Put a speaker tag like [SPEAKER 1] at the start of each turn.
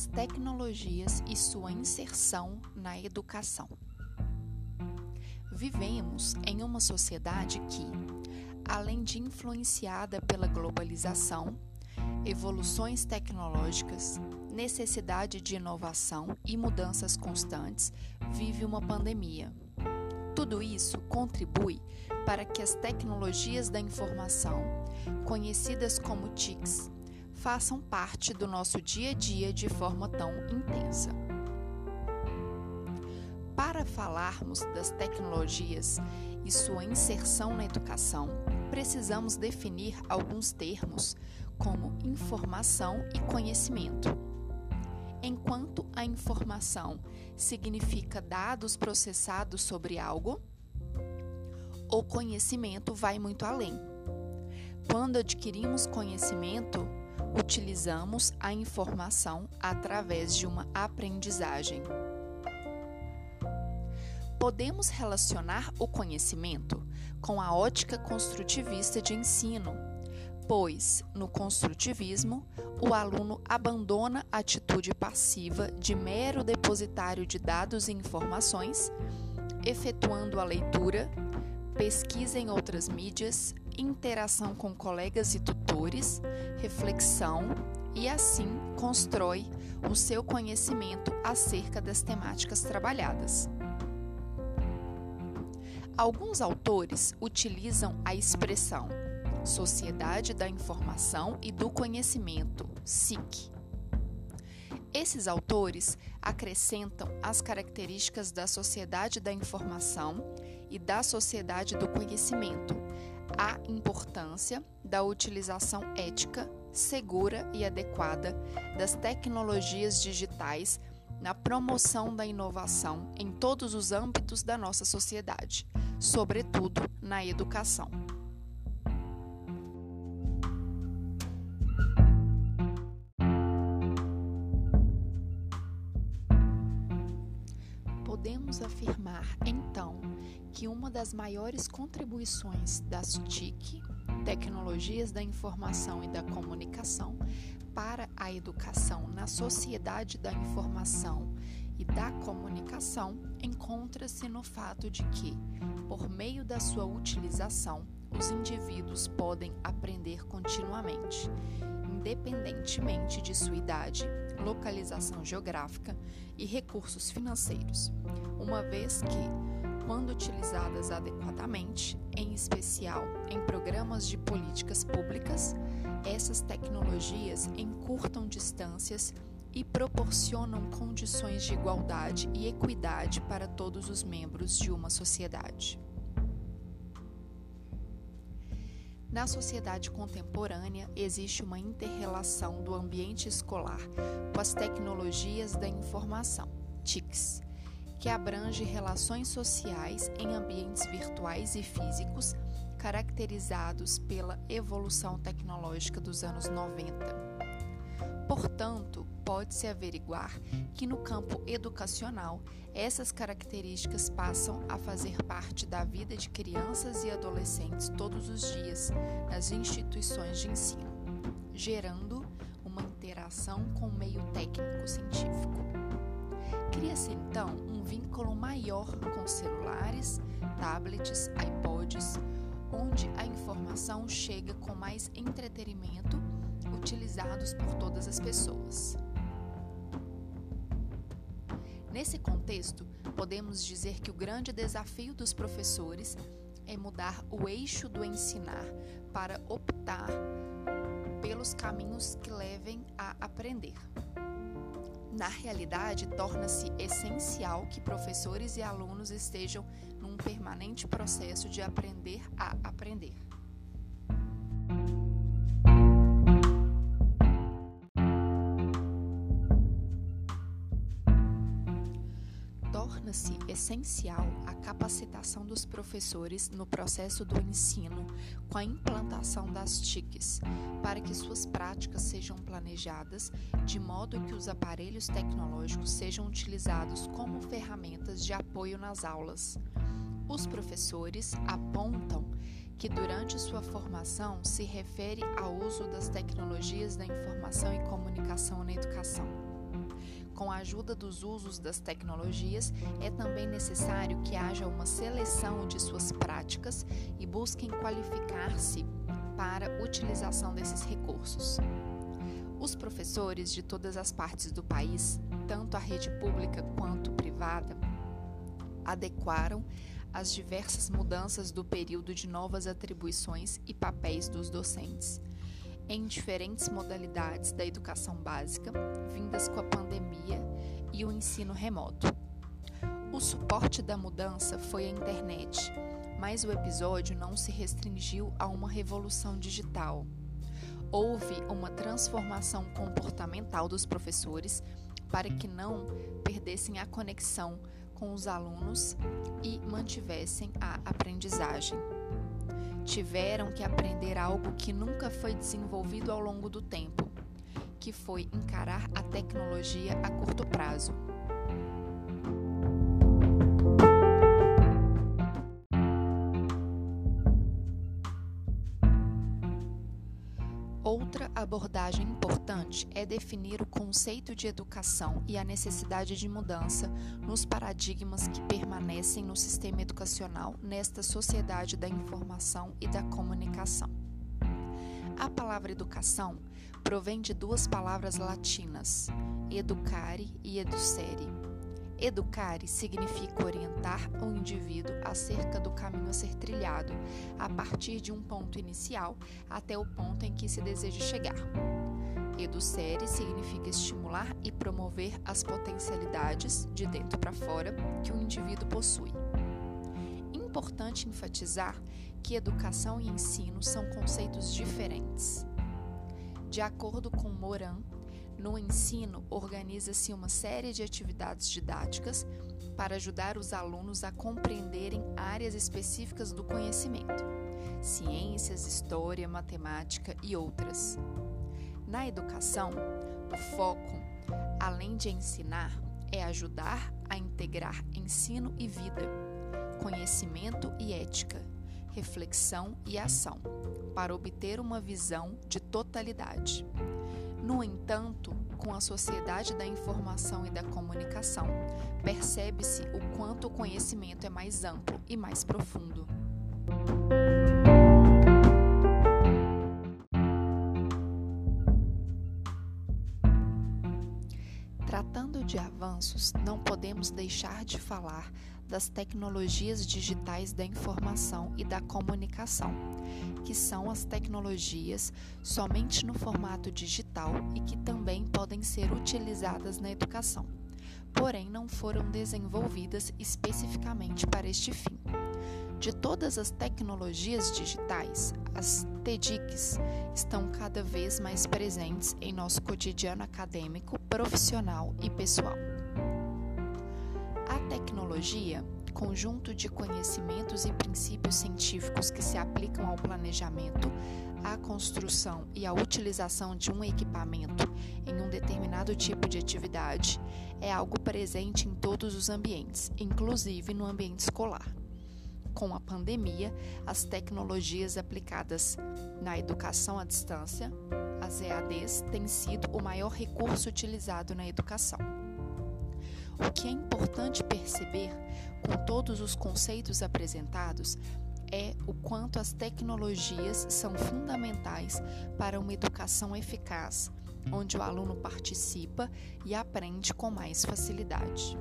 [SPEAKER 1] as tecnologias e sua inserção na educação. Vivemos em uma sociedade que, além de influenciada pela globalização, evoluções tecnológicas, necessidade de inovação e mudanças constantes, vive uma pandemia. Tudo isso contribui para que as tecnologias da informação, conhecidas como TICs, façam parte do nosso dia a dia de forma tão intensa. Para falarmos das tecnologias e sua inserção na educação, precisamos definir alguns termos como informação e conhecimento. Enquanto a informação significa dados processados sobre algo, o conhecimento vai muito além. Quando adquirimos conhecimento, utilizamos a informação através de uma aprendizagem. Podemos relacionar o conhecimento com a ótica construtivista de ensino, pois, no construtivismo, o aluno abandona a atitude passiva de mero depositário de dados e informações, efetuando a leitura, pesquisa em outras mídias, interação com colegas e tutores, reflexão e assim constrói o seu conhecimento acerca das temáticas trabalhadas. Alguns autores utilizam a expressão Sociedade da Informação e do Conhecimento, SIC. Esses autores acrescentam as características da sociedade da informação e da sociedade do conhecimento, a importância da utilização ética, segura e adequada das tecnologias digitais na promoção da inovação em todos os âmbitos da nossa sociedade, sobretudo na educação. Podemos afirmar, então, que uma das maiores contribuições das TIC, Tecnologias da Informação e da Comunicação, para a educação na sociedade da informação e da comunicação encontra-se no fato de que, por meio da sua utilização, os indivíduos podem aprender continuamente, independentemente de sua idade, localização geográfica e recursos financeiros, uma vez que, quando utilizadas adequadamente, em especial em programas de políticas públicas, essas tecnologias encurtam distâncias e proporcionam condições de igualdade e equidade para todos os membros de uma sociedade. Na sociedade contemporânea, existe uma interrelação do ambiente escolar com as tecnologias da informação, TICs, que abrange relações sociais em ambientes virtuais e físicos caracterizados pela evolução tecnológica dos anos 90. Portanto, pode-se averiguar que no campo educacional, essas características passam a fazer parte da vida de crianças e adolescentes todos os dias nas instituições de ensino, gerando uma interação com o meio técnico-científico. Cria-se então um vínculo maior com celulares, tablets, iPods, onde a informação chega com mais entretenimento, por todas as pessoas. Nesse contexto, podemos dizer que o grande desafio dos professores é mudar o eixo do ensinar para optar pelos caminhos que levem a aprender. Na realidade, torna-se essencial que professores e alunos estejam num permanente processo de aprender a aprender. Torna-se essencial a capacitação dos professores no processo do ensino com a implantação das TICs, para que suas práticas sejam planejadas de modo que os aparelhos tecnológicos sejam utilizados como ferramentas de apoio nas aulas. Os professores apontam que durante sua formação se refere ao uso das tecnologias da informação e comunicação na educação Com a ajuda dos usos das tecnologias, é também necessário que haja uma seleção de suas práticas e busquem qualificar-se para utilização desses recursos. Os professores de todas as partes do país, tanto a rede pública quanto privada, adequaram as diversas mudanças do período de novas atribuições e papéis dos docentes em diferentes modalidades da educação básica, vindas com a pandemia e o ensino remoto. O suporte da mudança foi a internet, mas o episódio não se restringiu a uma revolução digital. Houve uma transformação comportamental dos professores para que não perdessem a conexão com os alunos e mantivessem a aprendizagem tiveram que aprender algo que nunca foi desenvolvido ao longo do tempo, que foi encarar a tecnologia a curto prazo. Abordagem importante é definir o conceito de educação e a necessidade de mudança nos paradigmas que permanecem no sistema educacional nesta sociedade da informação e da comunicação. A palavra educação provém de duas palavras latinas, educare e educere Educare significa orientar o indivíduo acerca do caminho a ser trilhado, a partir de um ponto inicial até o ponto em que se deseja chegar. Educere significa estimular e promover as potencialidades de dentro para fora que o indivíduo possui. Importante enfatizar que educação e ensino são conceitos diferentes. De acordo com Moran, no ensino, organiza-se uma série de atividades didáticas para ajudar os alunos a compreenderem áreas específicas do conhecimento, ciências, história, matemática e outras. Na educação, o foco, além de ensinar, é ajudar a integrar ensino e vida, conhecimento e ética, reflexão e ação, para obter uma visão de totalidade. No entanto, com a sociedade da informação e da comunicação, percebe-se o quanto o conhecimento é mais amplo e mais profundo. Tratando de avanços, não podemos deixar de falar das tecnologias digitais da informação e da comunicação, que são as tecnologias somente no formato digital e que também podem ser utilizadas na educação, porém não foram desenvolvidas especificamente para este fim. De todas as tecnologias digitais, as TEDx estão cada vez mais presentes em nosso cotidiano acadêmico, profissional e pessoal. A tecnologia, conjunto de conhecimentos e princípios científicos que se aplicam ao planejamento, à construção e à utilização de um equipamento em um determinado tipo de atividade, é algo presente em todos os ambientes, inclusive no ambiente escolar. Com a pandemia, as tecnologias aplicadas na educação à distância, as EADs, têm sido o maior recurso utilizado na educação. O que é importante perceber com todos os conceitos apresentados é o quanto as tecnologias são fundamentais para uma educação eficaz, onde o aluno participa e aprende com mais facilidade.